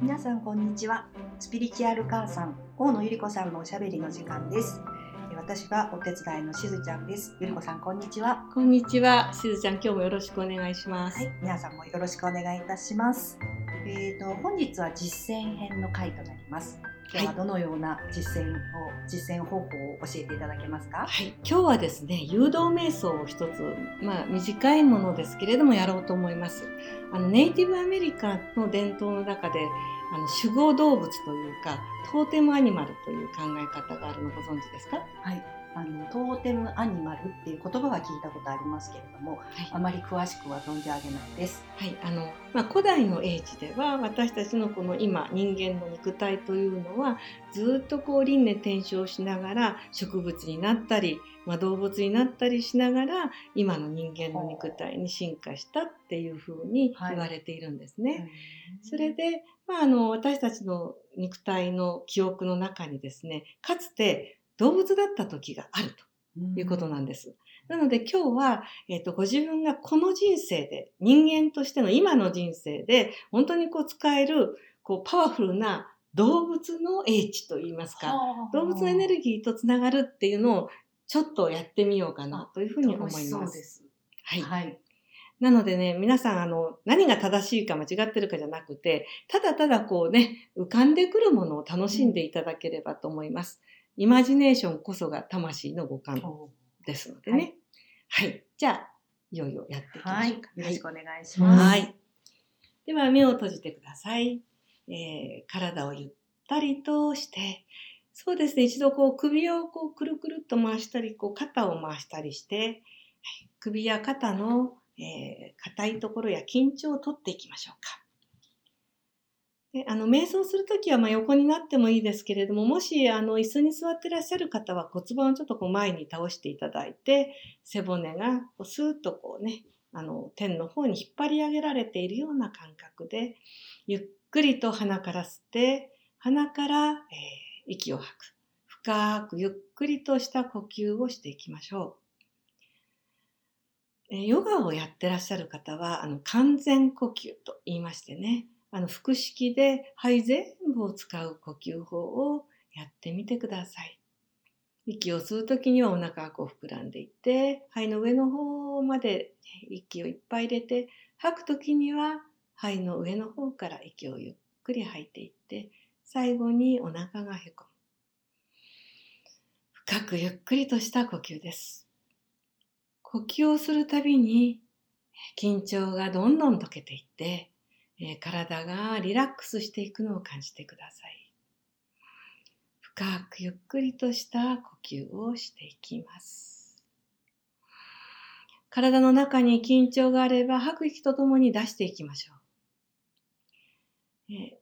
皆さんこんにちは。スピリチュアル母さん大野ゆり子さんのおしゃべりの時間です。私はお手伝いのしずちゃんです。ゆり子さんこんにちは。こんにちは、しずちゃん、今日もよろしくお願いします。はい。皆さんもよろしくお願いいたします。えーと本日は実践編の回となります。今日はどのような実践を、実践方法を教えていただけますか？はい、今日はですね、誘導瞑想を一つ、まあ短いものですけれどもやろうと思います。あのネイティブアメリカの伝統の中で、あの守護動物というか、トーテムアニマルという考え方があるのご存知ですか？はいあのトーテムアニマルっていう言葉は聞いたことありますけれどもあまり詳しくは存じ上げないです。はい、あの、まあ、古代の英知では私たちのこの今人間の肉体というのはずっとこう輪廻転生しながら植物になったり、まあ、動物になったりしながら今の人間の肉体に進化したっていうふうに言われているんですね。それで、まあ、あの私たちの肉体の記憶の中にですねかつて動物だった時があるということなんです。なので今日は、えっとご自分がこの人生で人間としての今の人生で本当にこう使えるこうパワフルな動物の英知といいますか動物のエネルギーとつながるっていうのをちょっとやってみようかなというふうに思います。そうですはい、はいなのでね、皆さん、あの、何が正しいか間違ってるかじゃなくて、ただただこうね、浮かんでくるものを楽しんでいただければと思います。イマジネーションこそが魂の五感ですのでね。はい。じゃあ、いよいよやっていきまはい、よしょうか。ろしくお願いします。はい。では、目を閉じてください。えー体をゆったりとして、そうですね、一度こう首をこうくるくるっと回したり、こう肩を回したりして、はい首や肩のえー硬いところや緊張を取っていきましょうか。あの瞑想するときはま横になってもいいですけれども、もしあの椅子に座ってらっしゃる方は骨盤をちょっとこう前に倒していただいて、背骨がこうスーッとこうね、あの天の方に引っ張り上げられているような感覚で、ゆっくりと鼻から吸って、鼻から、えー息を吐く。深くゆっくりとした呼吸をしていきましょう。ヨガをやってらっしゃる方は、あの、完全呼吸と言いましてね、あの、腹式で肺全部を使う呼吸法をやってみてください。息を吸うときにはお腹がこう膨らんでいって、肺の上の方まで息をいっぱい入れて、吐くときには肺の上の方から息をゆっくり吐いていって、最後にお腹がへこむ。深くゆっくりとした呼吸です。呼吸をするたびに緊張がどんどん解けていって、え体がリラックスしていくのを感じてください。深くゆっくりとした呼吸をしていきます。体の中に緊張があれば吐く息とともに出していきましょう。え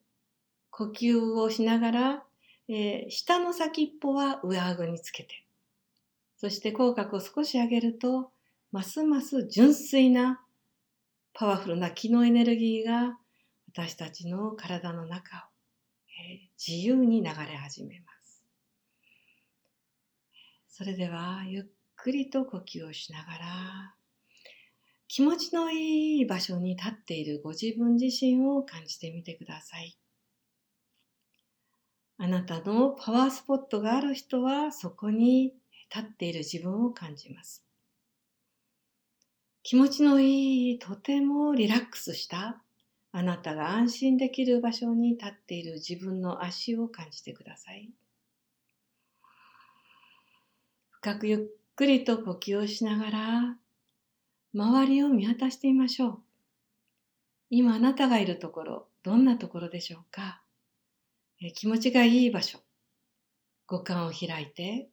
呼吸をしながら、え下の先っぽは上顎につけて、そして口角を少し上げると、ますます純粋なパワフルな気のエネルギーが私たちの体の中を、えー自由に流れ始めます。それではゆっくりと呼吸をしながら気持ちのいい場所に立っているご自分自身を感じてみてください。あなたのパワースポットがある人はそこに立っている自分を感じます。気持ちのいい、とてもリラックスした、あなたが安心できる場所に立っている自分の足を感じてください。深くゆっくりと呼吸をしながら、周りを見渡してみましょう。今あなたがいるところ、どんなところでしょうか？え気持ちがいい場所、五感を開いて、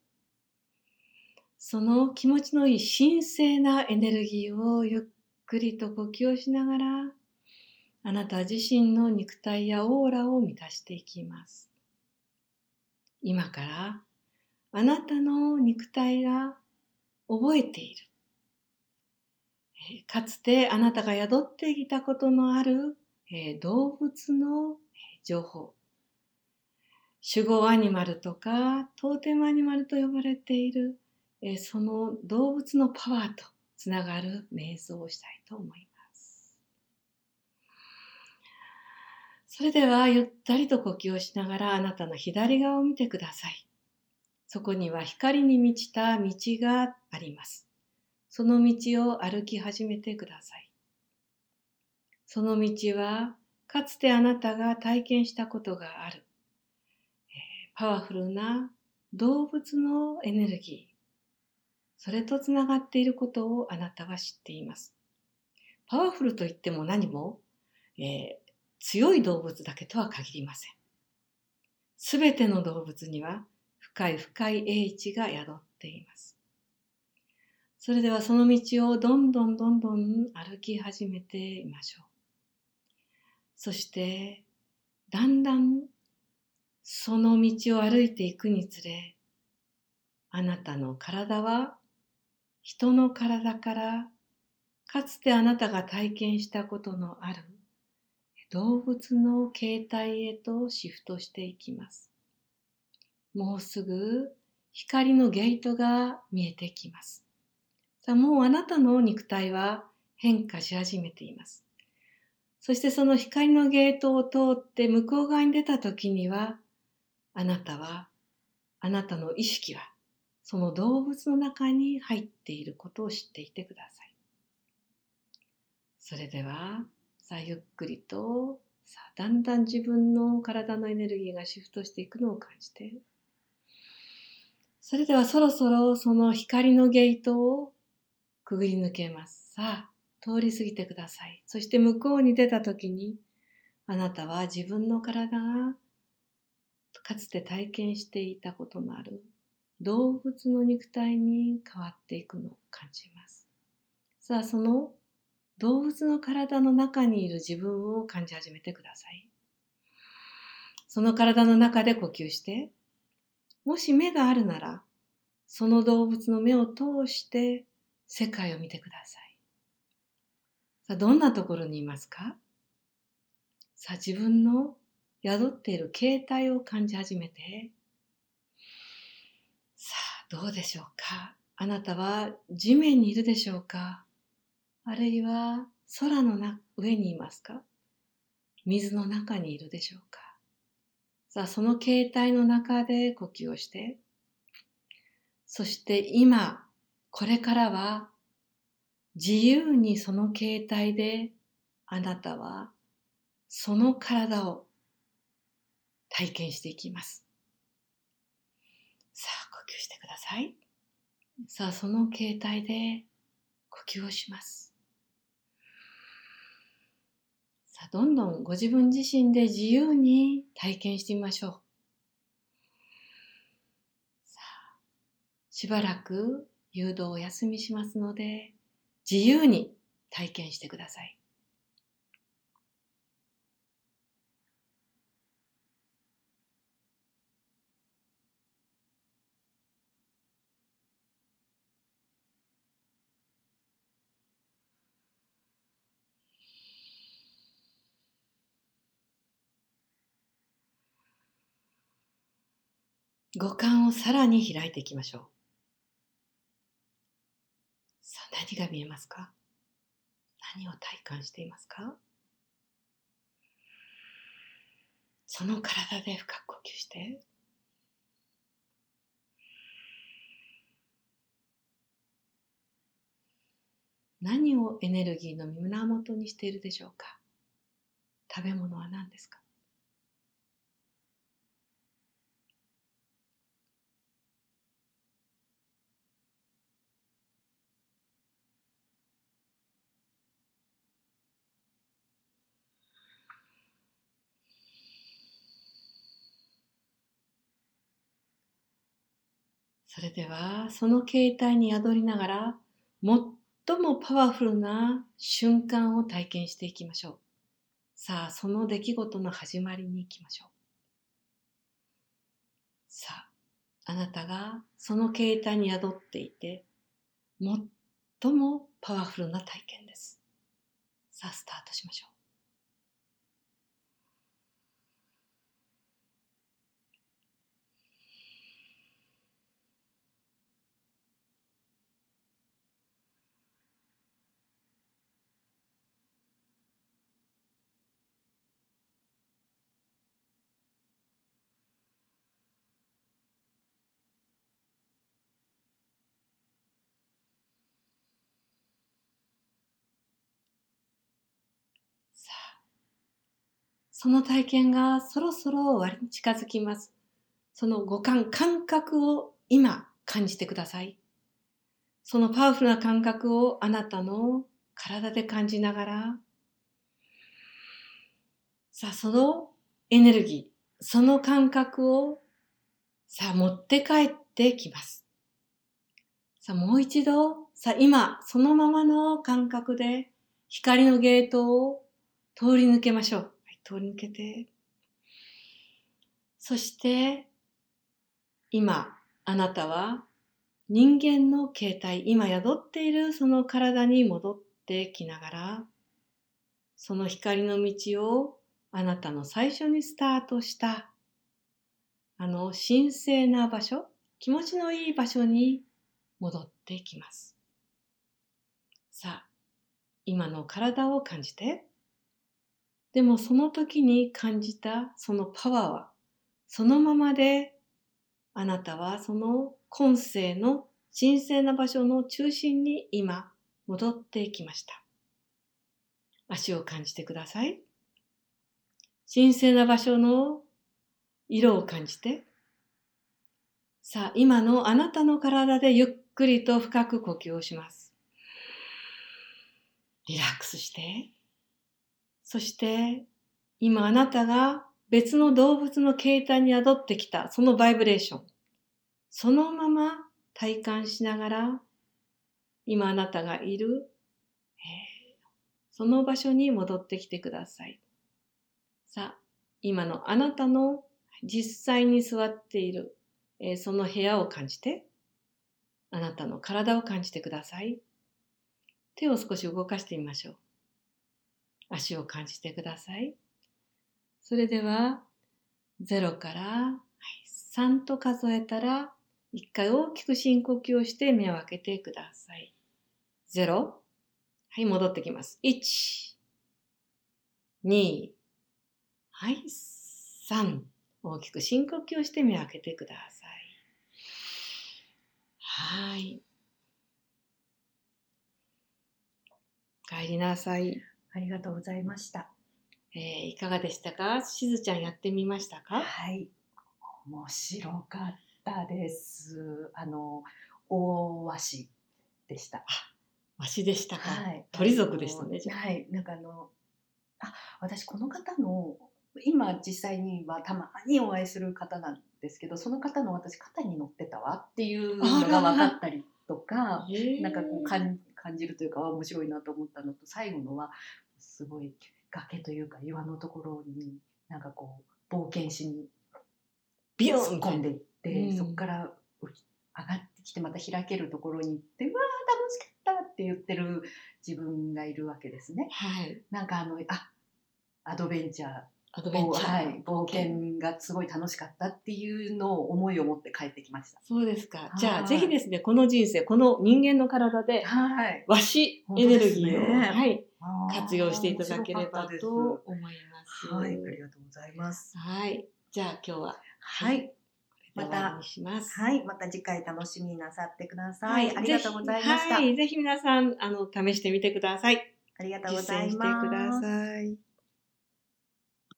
その気持ちのいい神聖なエネルギーをゆっくりと呼吸をしながら、あなた自身の肉体やオーラを満たしていきます。今から、あなたの肉体が覚えている。かつてあなたが宿っていたことのある、動物の情報、守護アニマルとかトーテムアニマルと呼ばれている、その動物のパワーとつながる瞑想をしたいと思います。それではゆったりと呼吸をしながらあなたの左側を見てください。そこには光に満ちた道があります。その道を歩き始めてください。その道はかつてあなたが体験したことがある、えパワフルな動物のエネルギー、それとつながっていることをあなたは知っています。パワフルといっても何も、えー、強い動物だけとは限りません。すべての動物には深い深い英知が宿っています。それではその道をどんどんどんどん歩き始めてみましょう。そしてだんだんその道を歩いていくにつれあなたの体は人の体からかつてあなたが体験したことのある動物の形態へとシフトしていきます。もうすぐ光のゲートが見えてきます。さあもうあなたの肉体は変化し始めています。そしてその光のゲートを通って向こう側に出た時には、あなたは、あなたの意識は、その動物の中に入っていることを知っていてください。それでは、さあゆっくりとさあだんだん自分の体のエネルギーがシフトしていくのを感じて。それではそろそろその光のゲートをくぐり抜けます。さあ通り過ぎてください。そして向こうに出た時にあなたは自分の体がかつて体験していたことのある動物の肉体に変わっていくのを感じます。さあその動物の体の中にいる自分を感じ始めてください。その体の中で呼吸して、もし目があるなら、その動物の目を通して世界を見てください。さあ、どんなところにいますか？さあ、自分の宿っている形態を感じ始めて、さあ、どうでしょうか？あなたは地面にいるでしょうか？あるいは空の上にいますか？水の中にいるでしょうか？さあ、その形態の中で呼吸をして、そして今、これからは自由にその形態であなたはその体を体験していきます。さあ、呼吸してください。さあ、その形態で呼吸をします。さあどんどんご自分自身で自由に体験してみましょう。さあしばらく誘導を休みしますので自由に体験してください。五感をさらに開いていきましょう。さあ、何が見えますか？何を体感していますか？その体で深く呼吸して。何をエネルギーの源にしているでしょうか？食べ物は何ですか？それではその形態に宿りながら最もパワフルな瞬間を体験していきましょう。さあ、その出来事の始まりに行きましょう。さあ、あなたがその形態に宿っていて最もパワフルな体験です。さあ、スタートしましょう。その体験がそろそろ終わりに近づきます。その五感、感覚を今感じてください。そのパワフルな感覚をあなたの体で感じながら、さあ、そのエネルギー、その感覚をさあ持って帰ってきます。さあ、もう一度、さあ、今、そのままの感覚で光のゲートを通り抜けましょう。通り抜けて。そして、今、あなたは人間の形態、今宿っているその体に戻ってきながら、その光の道をあなたの最初にスタートした、あの神聖な場所、気持ちのいい場所に戻ってきます。さあ、今の体を感じて。でもその時に感じたそのパワーは、そのままで、あなたはその今世の神聖な場所の中心に今戻ってきました。足を感じてください。神聖な場所の色を感じて。さあ、今のあなたの体でゆっくりと深く呼吸をします。リラックスして。そして、今あなたが別の動物の形態に宿ってきたそのバイブレーション。そのまま体感しながら、今あなたがいる、その場所に戻ってきてください。さあ、今のあなたの実際に座っている、えその部屋を感じて、あなたの体を感じてください。手を少し動かしてみましょう。足を感じてください。それでは、0から3と数えたら、1回大きく深呼吸をして目を開けてください。0。はい、戻ってきます。1、2、はい、3。大きく深呼吸をして目を開けてください。はい。帰りなさい。ありがとうございました。えーいかがでしたか？しずちゃんやってみましたか？はい。面白かったです。あの、大和紙でした。わしでしたか、はい。鳥族でしたね。はい。なんかあの、あ、私この方の、今実際にはたまにお会いする方なんですけど、その方の私肩に乗ってたわっていうのが分かったりとか、なんかこう感感じるというかあ面白いなと思ったのと最後のはすごい崖というか岩のところになんかこう冒険しにビヨ突っン込んでいって、うんそこから上がってきてまた開けるところに行って「うわー楽しかった!」って言ってる自分がいるわけですね。はい。なんかあのあアドベンチャーアドベンチャー。はい、冒険がすごい楽しかったっていうのを思いを持って帰ってきました。そうですか。はいじゃあ、ぜひですね、この人生、この人間の体で、はい、和紙エネルギーを、ねはい、活用していただければと思います。はい、ありがとうございます。はい。じゃあ、今日は、はい、ます。はい、また次回楽しみになさってくださ。はいありがとうございました。はい、ぜひ皆さん、あの、試してみてください。ありがとうございます。くださ